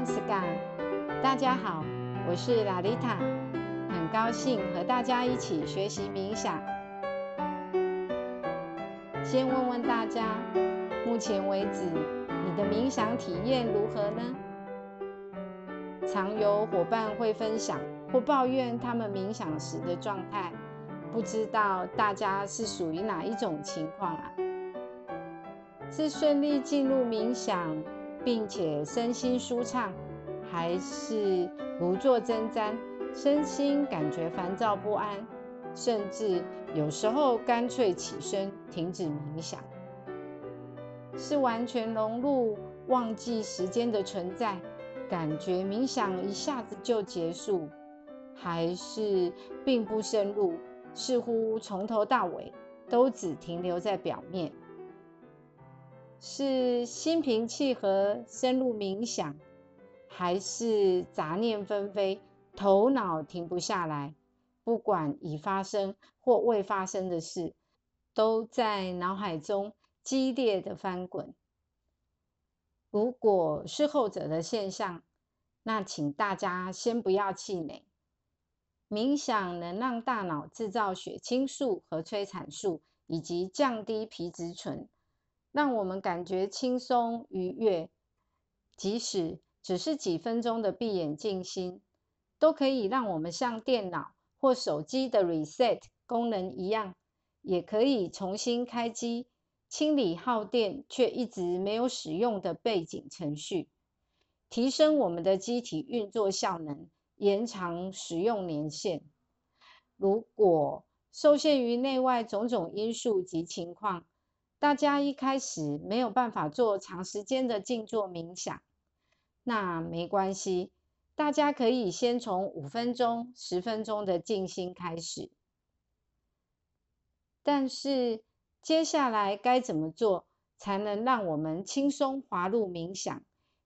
马斯卡，大家好，我是拉丽塔，很高兴和大家一起学习冥想。先问问大家，目前为止你的冥想体验如何呢？常有伙伴会分享或抱怨他们冥想时的状态，不知道大家是属于哪一种情况啊？是顺利进入冥想？并且身心舒畅，还是如坐针毡，身心感觉烦躁不安，甚至有时候干脆起身停止冥想，是完全融入忘记时间的存在，感觉冥想一下子就结束，还是并不深入，似乎从头到尾都只停留在表面。是心平气和深入冥想，还是杂念纷飞，头脑停不下来？不管已发生或未发生的事，都在脑海中激烈的翻滚。如果是后者的现象，那请大家先不要气馁。冥想能让大脑制造血清素和催产素，以及降低皮质醇。让我们感觉轻松愉悦，即使只是几分钟的闭眼静心，都可以让我们像电脑或手机的 reset 功能一样，也可以重新开机，清理耗电却一直没有使用的背景程序，提升我们的机体运作效能，延长使用年限。如果受限于内外种种因素及情况，大家一开始没有办法做长时间的静坐冥想，那没关系，大家可以先从五分钟、十分钟的静心开始。但是接下来该怎么做才能让我们轻松滑入冥想，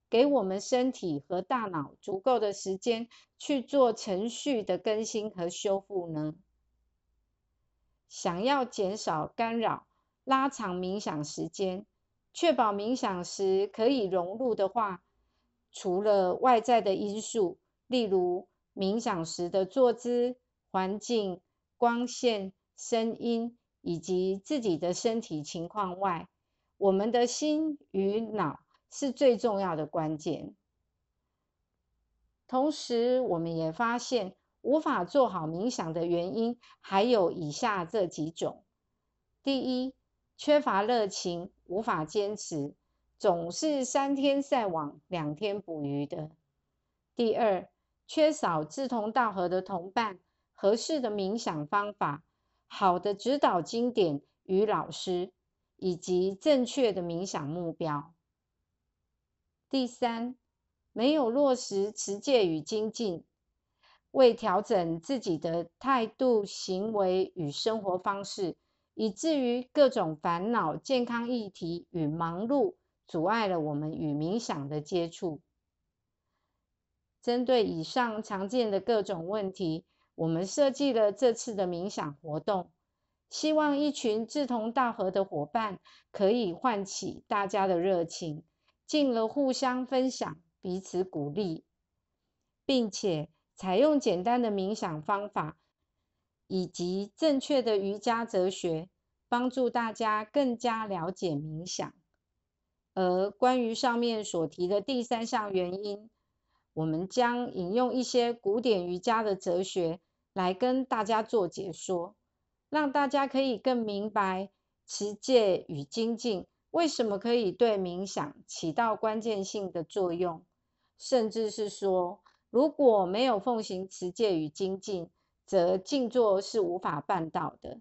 给我们身体和大脑足够的时间去做程序的更新和修复呢？想要减少干扰。拉长冥想时间，确保冥想时可以融入的话，除了外在的因素，例如冥想时的坐姿、环境、光线、声音以及自己的身体情况外，我们的心与脑是最重要的关键。同时，我们也发现无法做好冥想的原因还有以下这几种：第一，缺乏热情，无法坚持，总是三天晒网，两天捕鱼的。第二，缺少志同道合的同伴，合适的冥想方法，好的指导经典与老师，以及正确的冥想目标。第三，没有落实持戒与精进，为调整自己的态度、行为与生活方式。以至于各种烦恼、健康议题与忙碌阻碍了我们与冥想的接触。针对以上常见的各种问题，我们设计了这次的冥想活动，希望一群志同道合的伙伴可以唤起大家的热情，进而互相分享、彼此鼓励，并且采用简单的冥想方法。以及正确的瑜伽哲学，帮助大家更加了解冥想。而关于上面所提的第三项原因，我们将引用一些古典瑜伽的哲学来跟大家做解说，让大家可以更明白持戒与精进为什么可以对冥想起到关键性的作用，甚至是说，如果没有奉行持戒与精进，则静坐是无法办到的。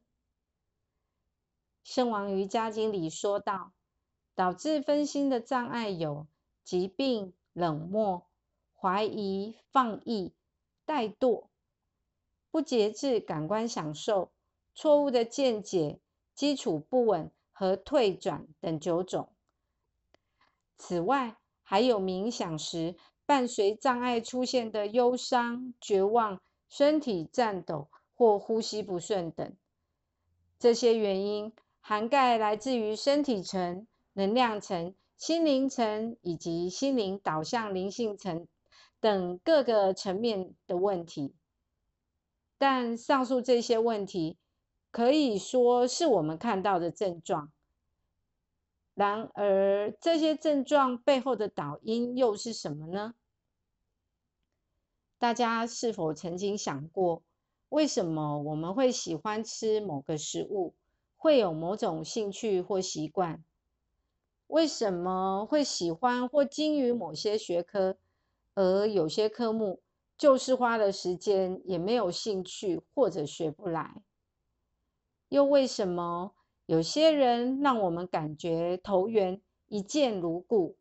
圣王瑜伽经里说到，导致分心的障碍有疾病、冷漠、怀疑、放逸、怠惰、不节制感官享受、错误的见解、基础不稳和退转等九种。此外，还有冥想时伴随障碍出现的忧伤、绝望。身体颤抖或呼吸不顺等，这些原因涵盖来自于身体层、能量层心灵层以及心灵导向灵性层等各个层面的问题。但上述这些问题可以说是我们看到的症状。然而，这些症状背后的导因又是什么呢？大家是否曾经想过，为什么我们会喜欢吃某个食物，会有某种兴趣或习惯？为什么会喜欢或精于某些学科，而有些科目就是花了时间也没有兴趣或者学不来？又为什么？有些人让我们感觉投缘、一见如故，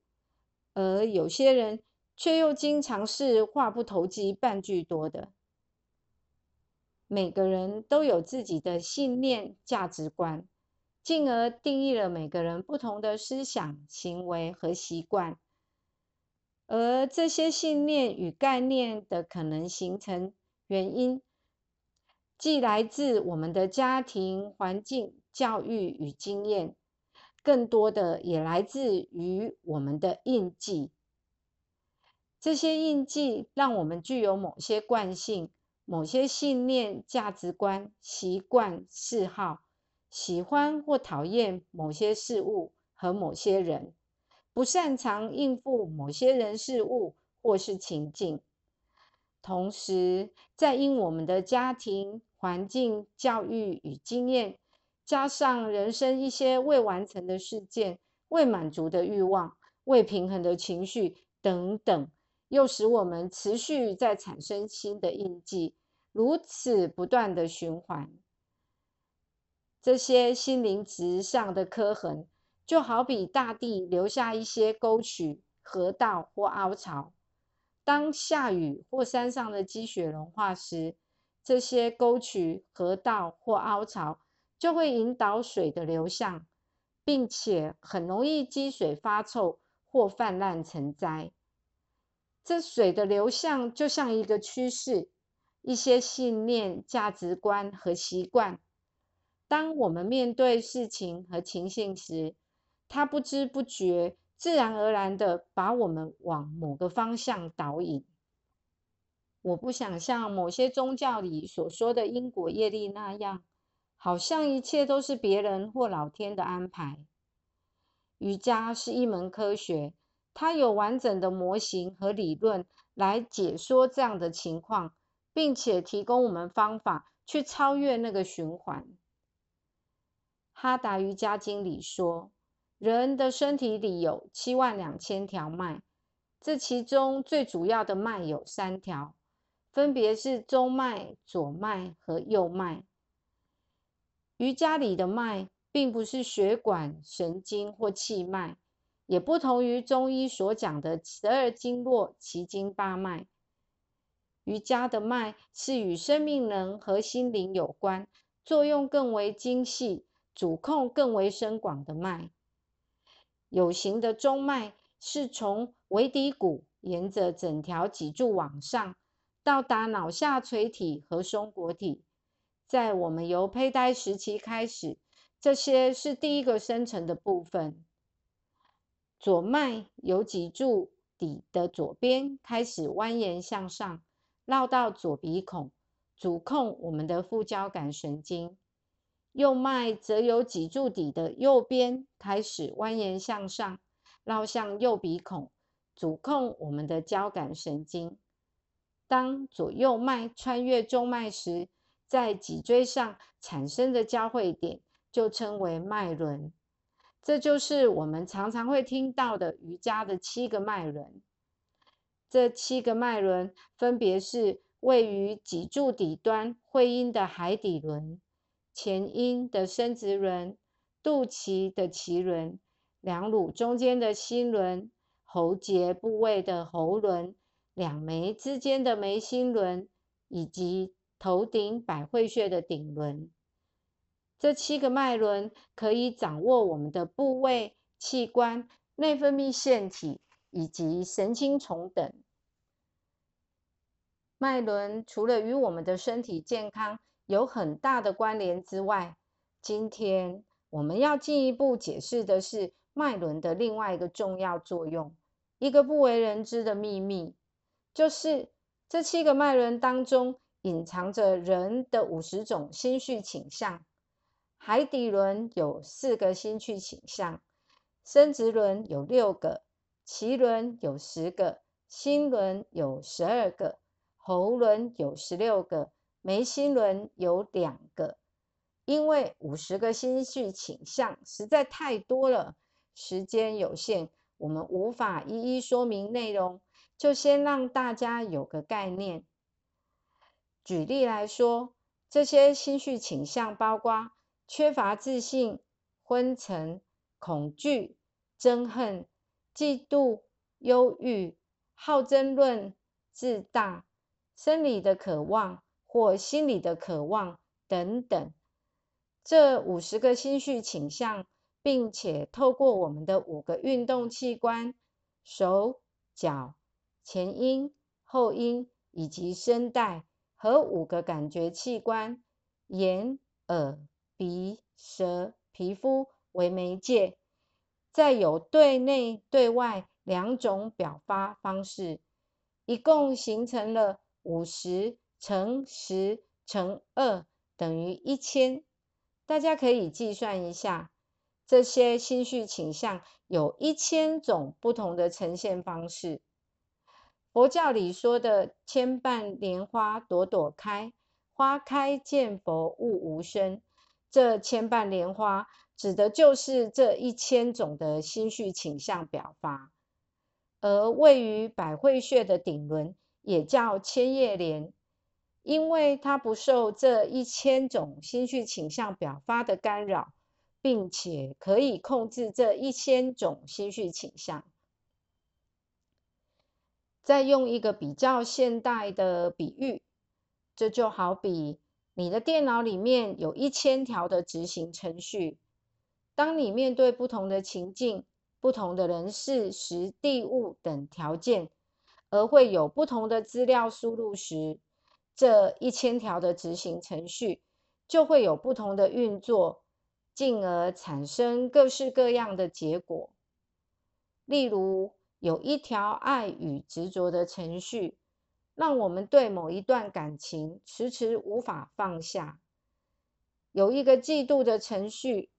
而有些人却又经常是话不投机半句多的。每个人都有自己的信念、价值观，进而定义了每个人不同的思想、行为和习惯。而这些信念与概念的可能形成原因，既来自我们的家庭环境。教育与经验，更多的也来自于我们的印记。这些印记让我们具有某些惯性、某些信念、价值观、习惯、嗜好，喜欢或讨厌某些事物和某些人，不擅长应付某些人事物或是情境。同时，在因我们的家庭环境、教育与经验。加上人生一些未完成的事件、未满足的欲望、未平衡的情绪等等，又使我们持续在产生新的印记，如此不断的循环。这些心灵值上的刻痕，就好比大地留下一些沟渠、河道或凹槽。当下雨或山上的积雪融化时，这些沟渠、河道或凹槽。就会引导水的流向，并且很容易积水发臭或泛滥成灾。这水的流向就像一个趋势，一些信念、价值观和习惯。当我们面对事情和情形时，它不知不觉、自然而然的把我们往某个方向导引。我不想像某些宗教里所说的因果业力那样。好像一切都是别人或老天的安排。瑜伽是一门科学，它有完整的模型和理论来解说这样的情况，并且提供我们方法去超越那个循环。哈达瑜伽经里说，人的身体里有七万两千条脉，这其中最主要的脉有三条，分别是中脉、左脉和右脉。瑜伽里的脉，并不是血管、神经或气脉，也不同于中医所讲的十二经络、奇经八脉。瑜伽的脉是与生命能和心灵有关，作用更为精细、主控更为深广的脉。有形的中脉是从尾骶骨沿着整条脊柱往上，到达脑下垂体和松果体。在我们由胚胎时期开始，这些是第一个生成的部分。左脉由脊柱底的左边开始蜿蜒向上，绕到左鼻孔，主控我们的副交感神经。右脉则由脊柱底的右边开始蜿蜒向上，绕向右鼻孔，主控我们的交感神经。当左右脉穿越中脉时，在脊椎上产生的交汇点就称为脉轮，这就是我们常常会听到的瑜伽的七个脉轮。这七个脉轮分别是位于脊柱底端会阴的海底轮、前阴的生殖轮、肚脐的脐轮、两乳中间的心轮、喉结部位的喉轮、两眉之间的眉心轮以及。头顶百会穴的顶轮，这七个脉轮可以掌握我们的部位、器官、内分泌腺体以及神经丛等。脉轮除了与我们的身体健康有很大的关联之外，今天我们要进一步解释的是脉轮的另外一个重要作用，一个不为人知的秘密，就是这七个脉轮当中隐藏着人的五十种心绪倾向。海底轮有四个心绪倾向，生殖轮有六个，脐轮有十个，心轮有十二个，喉轮有十六个，眉心轮有两个。因为五十个心绪倾向实在太多了。时间有限，我们无法一一说明内容，就先让大家有个概念。举例来说，这些心绪倾向包括缺乏自信、昏沉、恐惧、憎恨、嫉妒、忧郁、好争论、自大、生理的渴望或心理的渴望等等。这五十个心绪倾向。并且透过我们的五个运动器官——手、脚、前阴、后阴以及声带，和五个感觉器官——眼、耳、鼻、舌、皮肤为媒介，再有对内对外两种表发方式，一共形成了五十乘十乘二等于一千。大家可以计算一下。这些心绪倾向有一千种不同的呈现方式。佛教里说的“千瓣莲花朵朵开，花开见佛悟无生”，这千瓣莲花指的就是这一千种的心绪倾向表发。而位于百会穴的顶轮也叫千叶莲，因为它不受这一千种心绪倾向表发的干扰。并且可以控制这一千种心绪倾向。再用一个比较现代的比喻，这就好比你的电脑里面有一千条的执行程序。当你面对不同的情境、不同的人事、时地物等条件，而会有不同的资料输入时，这一千条的执行程序就会有不同的运作。进而产生各式各样的结果。例如，有一条爱与执着的程序，让我们对某一段感情迟迟无法放下；有一个嫉妒的程序，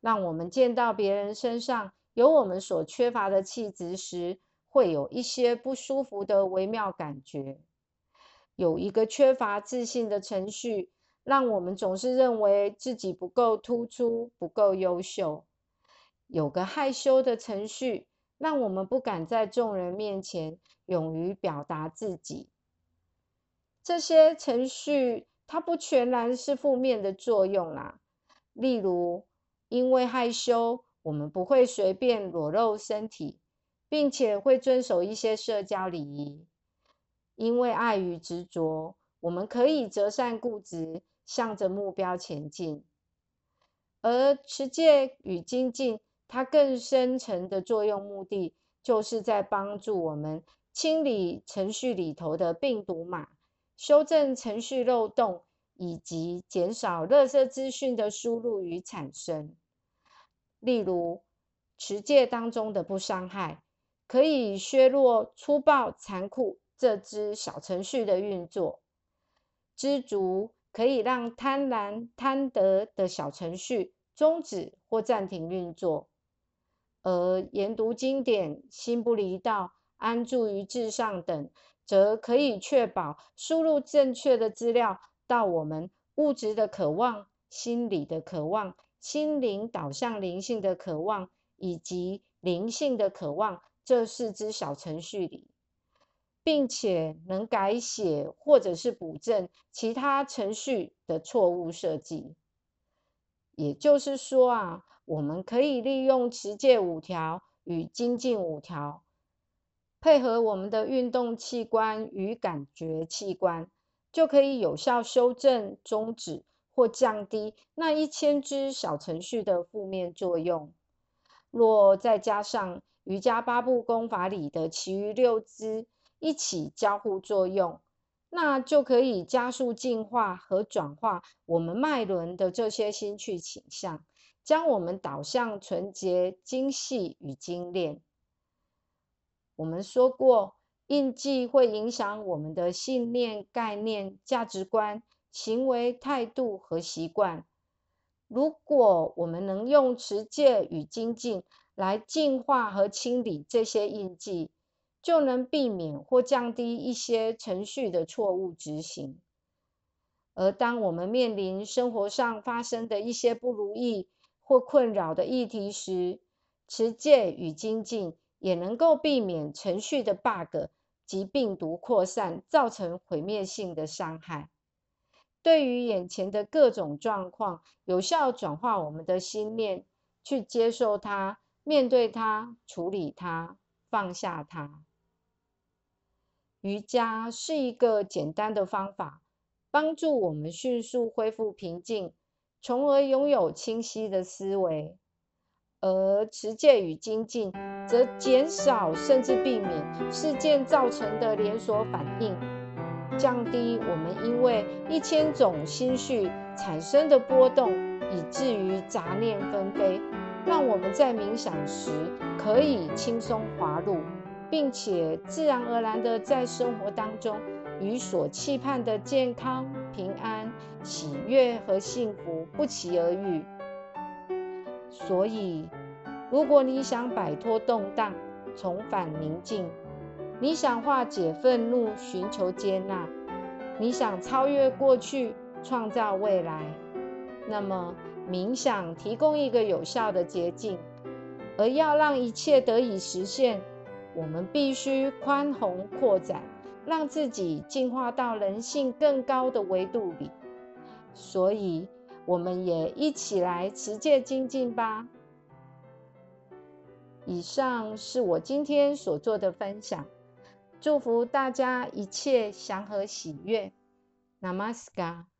让我们见到别人身上有我们所缺乏的气质时，会有一些不舒服的微妙感觉；有一个缺乏自信的程序。让我们总是认为自己不够突出、不够优秀，有个害羞的程序，让我们不敢在众人面前勇于表达自己。这些程序，它不全然是负面的作用啦。例如，因为害羞，我们不会随便裸露身体，并且会遵守一些社交礼仪；因为爱与执着，我们可以择善固执。向着目标前进，而持戒与精进，它更深层的作用目的，就是在帮助我们清理程序里头的病毒码，修正程序漏洞，以及减少垃圾资讯的输入与产生。例如，持戒当中的不伤害，可以削弱粗暴残酷这支小程序的运作，知足。可以让贪婪、贪得的小程序终止或暂停运作，而研读经典、心不离道、安住于至上等，则可以确保输入正确的资料到我们物质的渴望、心理的渴望、心灵导向灵性的渴望以及灵性的渴望这四支小程序里。并且能改写或者是补正其他程序的错误设计。也就是说啊，我们可以利用持戒五条与精进五条，配合我们的运动器官与感觉器官，就可以有效修正、终止或降低那一千只小程序的负面作用。若再加上瑜伽八部功法里的其余六支，一起交互作用，那就可以加速进化和转化我们脉轮的这些心趣倾向，将我们导向纯洁、精细与精炼。我们说过，印记会影响我们的信念、概念、价值观、行为态度和习惯。如果我们能用持戒与精进来净化和清理这些印记，就能避免或降低一些程序的错误执行。而当我们面临生活上发生的一些不如意或困扰的议题时，持戒与精进也能够避免程序的 bug 及病毒扩散，造成毁灭性的伤害。对于眼前的各种状况，有效转化我们的心念，去接受它、面对它、处理它、放下它。瑜伽是一个简单的方法，帮助我们迅速恢复平静，从而拥有清晰的思维；而持戒与精进，则减少甚至避免事件造成的连锁反应。降低我们因为一千种心绪产生的波动，以至于杂念纷飞，让我们在冥想时可以轻松滑入，并且自然而然的在生活当中与所期盼的健康、平安、喜悦和幸福不期而遇。所以，如果你想摆脱动荡，重返宁静，你想化解愤怒，寻求接纳；你想超越过去，创造未来。那么，冥想提供一个有效的捷径。而要让一切得以实现，我们必须宽宏扩展，让自己进化到人性更高的维度里。所以，我们也一起来持戒精进吧。以上是我今天所做的分享。祝福大家一切祥和喜悦，Namaskar。